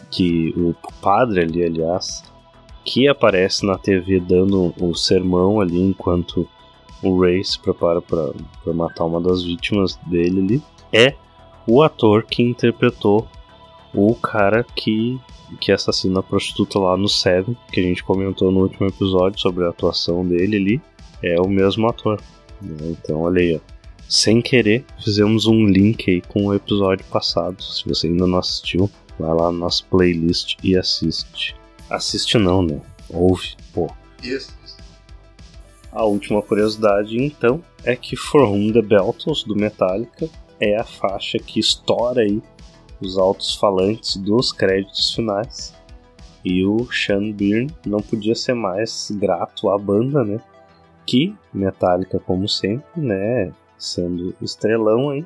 que o padre ali, aliás, que aparece na TV dando o sermão ali enquanto o Ray se prepara para matar uma das vítimas dele ali, é o ator que interpretou o cara que, que assassina a prostituta lá no Seven, que a gente comentou no último episódio sobre a atuação dele ali, é o mesmo ator. Né? Então, olha aí, ó. Sem querer, fizemos um link aí com o episódio passado. Se você ainda não assistiu, vai lá na nossa playlist e assiste. Assiste não, né? Ouve, pô. Isso. A última curiosidade, então, é que For Whom the Beltles, do Metallica, é a faixa que estoura aí os altos falantes dos créditos finais. E o Sean Byrne não podia ser mais grato à banda, né? Que Metallica, como sempre, né? Sendo estrelão aí.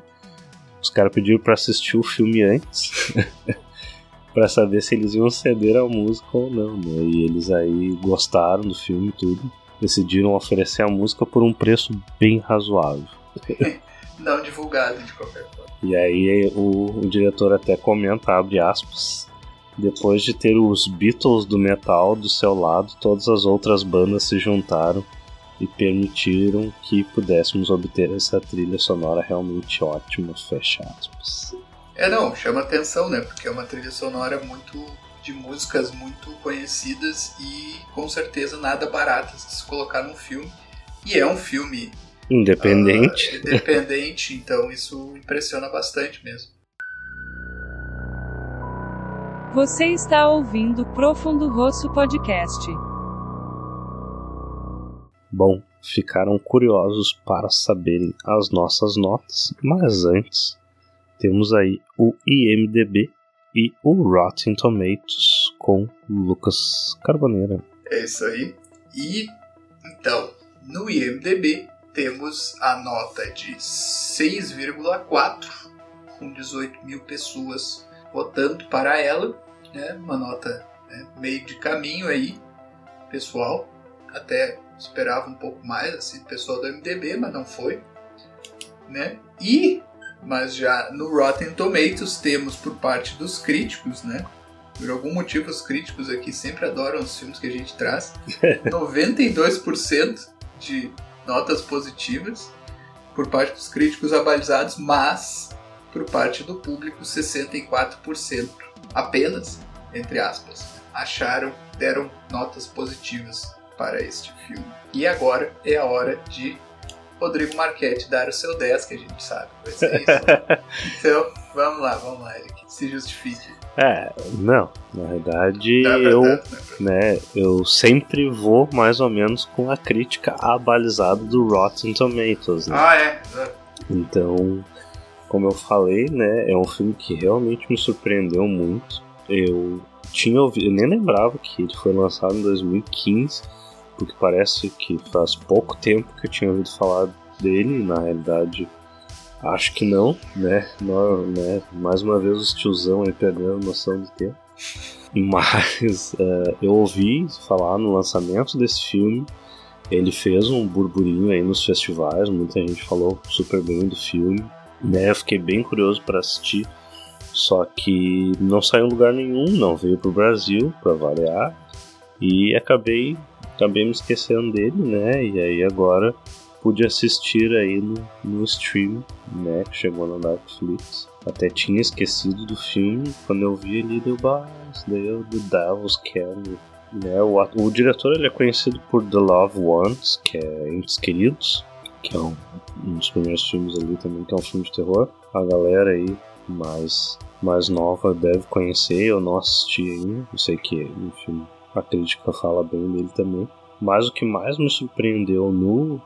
Os caras pediram para assistir o filme antes. [LAUGHS] para saber se eles iam ceder a música ou não, né? E eles aí gostaram do filme e tudo decidiram oferecer a música por um preço bem razoável. [LAUGHS] Não divulgado de qualquer forma. E aí o, o diretor até comenta, abre aspas, depois de ter os Beatles do metal do seu lado, todas as outras bandas se juntaram e permitiram que pudéssemos obter essa trilha sonora realmente ótima, fecha aspas. É, não, chama atenção, né? Porque é uma trilha sonora muito de músicas muito conhecidas e com certeza nada baratas de se colocar num filme. E é um filme independente. Uh, independente, então isso impressiona bastante mesmo. Você está ouvindo Profundo Rosso Podcast. Bom, ficaram curiosos para saberem as nossas notas, mas antes temos aí o IMDB e o Rotten Tomatoes com Lucas Carboneira. É isso aí. E então, no IMDB temos a nota de 6,4 com 18 mil pessoas votando para ela, né? Uma nota né, meio de caminho aí, pessoal. Até esperava um pouco mais, assim, pessoal do MDB, mas não foi, né? E mas já no Rotten Tomatoes temos por parte dos críticos, né, Por algum motivo, os críticos aqui sempre adoram os filmes que a gente traz. [LAUGHS] 92% de notas positivas por parte dos críticos abalizados, mas por parte do público, 64% apenas, entre aspas, acharam, deram notas positivas para este filme. E agora é a hora de Rodrigo Marchetti dar o seu 10, que a gente sabe vai ser isso. [LAUGHS] então, vamos lá, vamos lá, Eric. Se justifique. É, não. Na verdade, eu, né, eu sempre vou mais ou menos com a crítica abalizada do Rotten Tomatoes. Né? Ah, é. Então, como eu falei, né, é um filme que realmente me surpreendeu muito. Eu tinha ouvido, eu nem lembrava que ele foi lançado em 2015 porque parece que faz pouco tempo que eu tinha ouvido falar dele, na realidade acho que não, né? Né? Mais uma vez os tiozão aí perdendo noção do tempo. Mas uh, [LAUGHS] eu ouvi falar no lançamento desse filme, ele fez um burburinho aí nos festivais, muita gente falou super bem do filme, né? Eu fiquei bem curioso para assistir, só que não saiu em lugar nenhum, não veio pro Brasil para variar, e acabei acabei me esquecendo dele, né? E aí agora pude assistir aí no, no stream, né? Que chegou na Netflix. Até tinha esquecido do filme, quando eu vi ele deu bah, isso daí é o The. Né, o, o diretor ele é conhecido por The Love Ones, que é Entes Queridos, que é um, um dos primeiros filmes ali também, que é um filme de terror. A galera aí mais, mais nova deve conhecer, eu não assisti ainda, eu sei que é filme a crítica fala bem dele também. Mas o que mais me surpreendeu no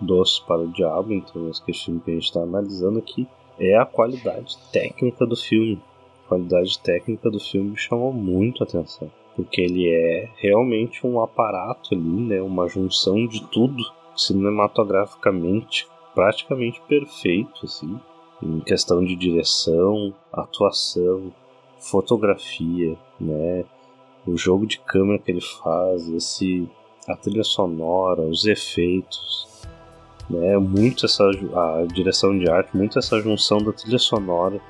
Doce para o Diabo, então esse filme que a gente está analisando aqui, é a qualidade técnica do filme. A qualidade técnica do filme me chamou muito a atenção, porque ele é realmente um aparato ali, né, uma junção de tudo cinematograficamente praticamente perfeito, assim, em questão de direção, atuação, fotografia, né, o jogo de câmera que ele faz, esse a trilha sonora, os efeitos, né? Muito essa a direção de arte, muito essa junção da trilha sonora,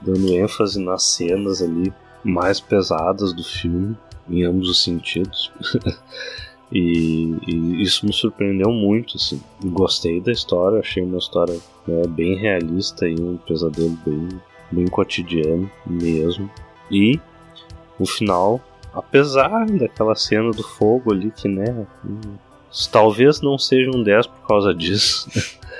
dando ênfase nas cenas ali mais pesadas do filme, em ambos os sentidos. [LAUGHS] e, e, isso me surpreendeu muito, assim. Gostei da história, achei uma história né, bem realista e um pesadelo bem, bem cotidiano mesmo. E o final apesar daquela cena do fogo ali, que né, talvez não seja um 10 por causa disso,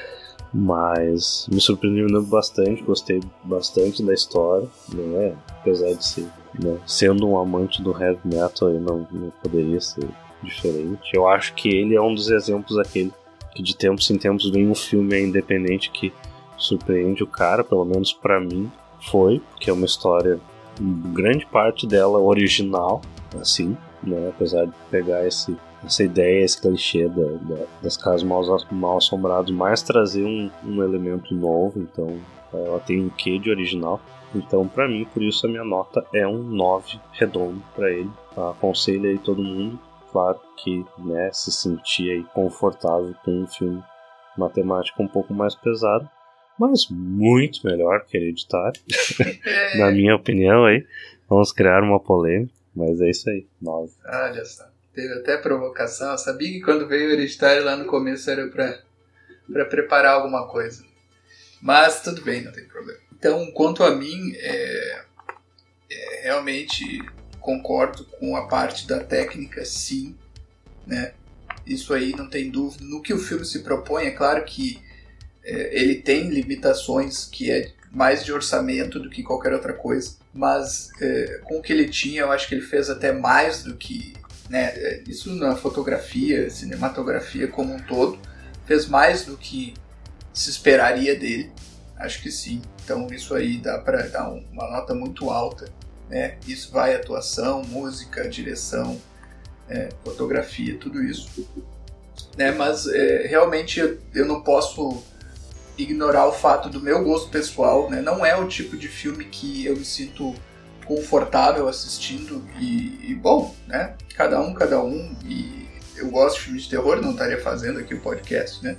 [LAUGHS] mas me surpreendeu bastante, gostei bastante da história, né, apesar de ser, né, sendo um amante do heavy metal, não, não poderia ser diferente. Eu acho que ele é um dos exemplos aquele que de tempos em tempos vem um filme independente que surpreende o cara, pelo menos para mim foi, porque é uma história grande parte dela original, assim, né? Apesar de pegar esse, essa ideia, esse clichê da, da, das casas mal, mal assombradas, mas trazer um, um elemento novo, então ela tem um quê de original. Então, para mim, por isso a minha nota é um 9 redondo para ele. Aconselho aí todo mundo, claro que né, se sentir aí confortável com um filme matemático um pouco mais pesado, mas muito melhor que Hereditário, [LAUGHS] na minha opinião aí. Vamos criar uma polêmica, mas é isso aí, nove. Olha só, teve até provocação. Eu sabia que quando veio o Hereditário lá no começo era pra, pra preparar alguma coisa. Mas tudo bem, não tem problema. Então, quanto a mim, é, é, realmente concordo com a parte da técnica, sim, né? Isso aí não tem dúvida. No que o filme se propõe, é claro que ele tem limitações que é mais de orçamento do que qualquer outra coisa, mas é, com o que ele tinha, eu acho que ele fez até mais do que. Né, é, isso na fotografia, cinematografia como um todo, fez mais do que se esperaria dele. Acho que sim. Então isso aí dá para dar uma nota muito alta. Né? Isso vai atuação, música, direção, é, fotografia, tudo isso. Né? Mas é, realmente eu, eu não posso ignorar o fato do meu gosto pessoal, né? Não é o tipo de filme que eu me sinto confortável assistindo e, e, bom, né? Cada um, cada um. E eu gosto de filmes de terror, não estaria fazendo aqui o podcast, né?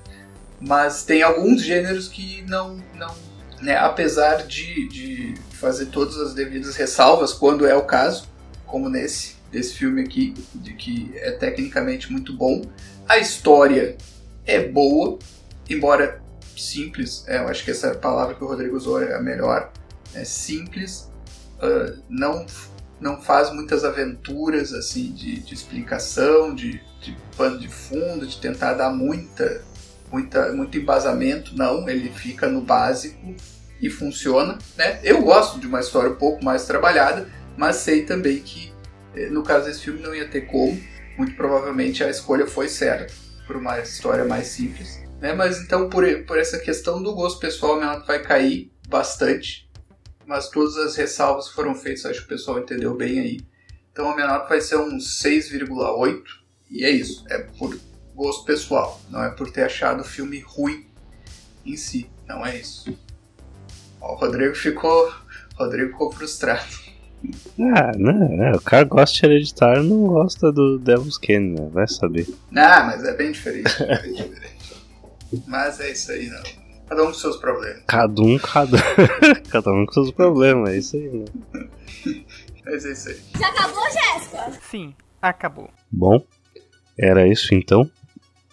Mas tem alguns gêneros que não, não, né? Apesar de, de fazer todas as devidas ressalvas quando é o caso, como nesse, desse filme aqui, de que é tecnicamente muito bom. A história é boa, embora simples, é, eu acho que essa palavra que o Rodrigo usou é a melhor, é simples, uh, não, não faz muitas aventuras assim de, de explicação, de, de pano de fundo, de tentar dar muita, muita, muito embasamento, não, ele fica no básico e funciona. Né? Eu gosto de uma história um pouco mais trabalhada, mas sei também que eh, no caso desse filme não ia ter como, muito provavelmente a escolha foi certa por uma história mais simples. Né? Mas então, por, por essa questão do gosto pessoal, minha nota vai cair bastante. Mas todas as ressalvas foram feitas, acho que o pessoal entendeu bem aí. Então a minha nota vai ser um 6,8. E é isso, é por gosto pessoal, não é por ter achado o filme ruim em si, não é isso. Ó, o Rodrigo ficou, o Rodrigo ficou frustrado. Ah, né? O cara gosta de hereditário não gosta do Devil's Canyon, né? Vai saber. Ah, mas é bem diferente. É bem diferente. [LAUGHS] mas é isso aí, não. Cada um com seus problemas. Cada um, cada, [LAUGHS] cada um com seus problemas, é isso aí, né? [LAUGHS] mas é isso aí. Já acabou, Jéssica? Sim, acabou. Bom, era isso então.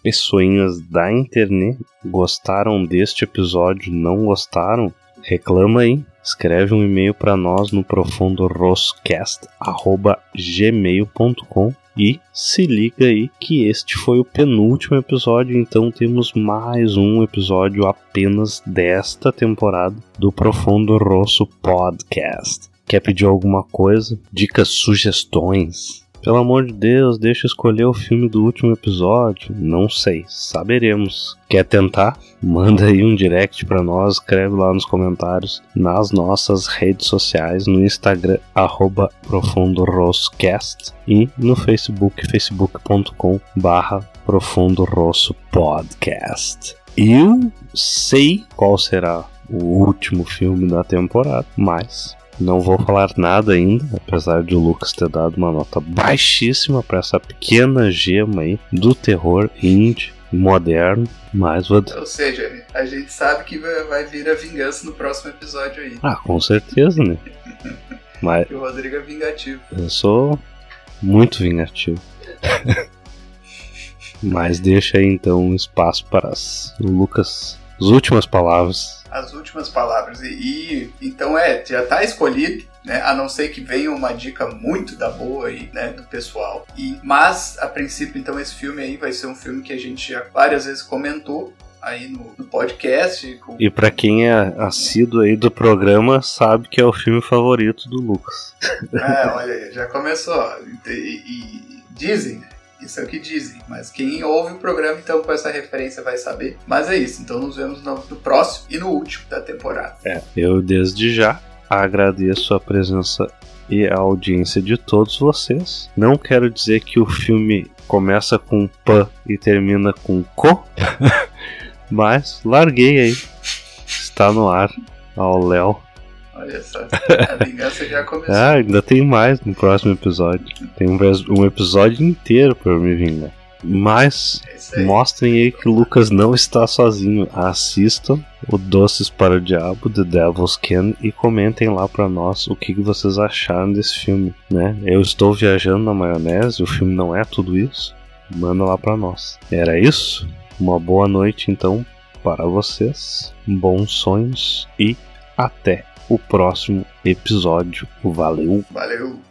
Pessoinhas da internet gostaram deste episódio, não gostaram? Reclama aí. Escreve um e-mail para nós no profundoroscast@gmail.com e se liga aí que este foi o penúltimo episódio, então temos mais um episódio apenas desta temporada do Profundo Rosso Podcast. Quer pedir alguma coisa? Dicas, sugestões? Pelo amor de Deus, deixa eu escolher o filme do último episódio. Não sei, saberemos. Quer tentar? Manda aí um direct para nós, escreve lá nos comentários, nas nossas redes sociais, no Instagram, arroba profundoroscast e no Facebook, facebook.com barra Podcast. Eu sei qual será o último filme da temporada, mas não vou falar nada ainda, apesar de o Lucas ter dado uma nota baixíssima para essa pequena gema aí do terror indie moderno, mas vou... Ou seja, a gente sabe que vai vir a vingança no próximo episódio aí. Ah, com certeza, né? [LAUGHS] mas... o Rodrigo é vingativo. Eu sou muito vingativo. [LAUGHS] mas deixa aí então um espaço para as... o Lucas, as últimas palavras as últimas palavras. E, e, então é, já tá escolhido, né? A não ser que venha uma dica muito da boa aí, né, do pessoal. E mas a princípio então esse filme aí vai ser um filme que a gente já várias vezes comentou aí no, no podcast. Com... E para quem é assíduo aí do programa sabe que é o filme favorito do Lucas. É, olha aí, já começou. E, e dizem, né? Isso é o que dizem. Mas quem ouve o programa, então, com essa referência vai saber. Mas é isso. Então, nos vemos no, no próximo e no último da temporada. É, eu desde já agradeço a presença e a audiência de todos vocês. Não quero dizer que o filme começa com P e termina com Co, [LAUGHS] mas larguei aí. Está no ar ao Léo. Olha só, a [LAUGHS] vingança já começou. ah, ainda tem mais no próximo episódio. Tem um, um episódio inteiro para me vingar. Mas é mostrem aí que o Lucas não está sozinho. Assistam o Doces para o Diabo, The Devil's Can, e comentem lá para nós o que, que vocês acharam desse filme, né? Eu estou viajando na maionese, o filme não é tudo isso. Manda lá para nós. Era isso? Uma boa noite então para vocês. Bons sonhos e até o próximo episódio. Valeu! Valeu!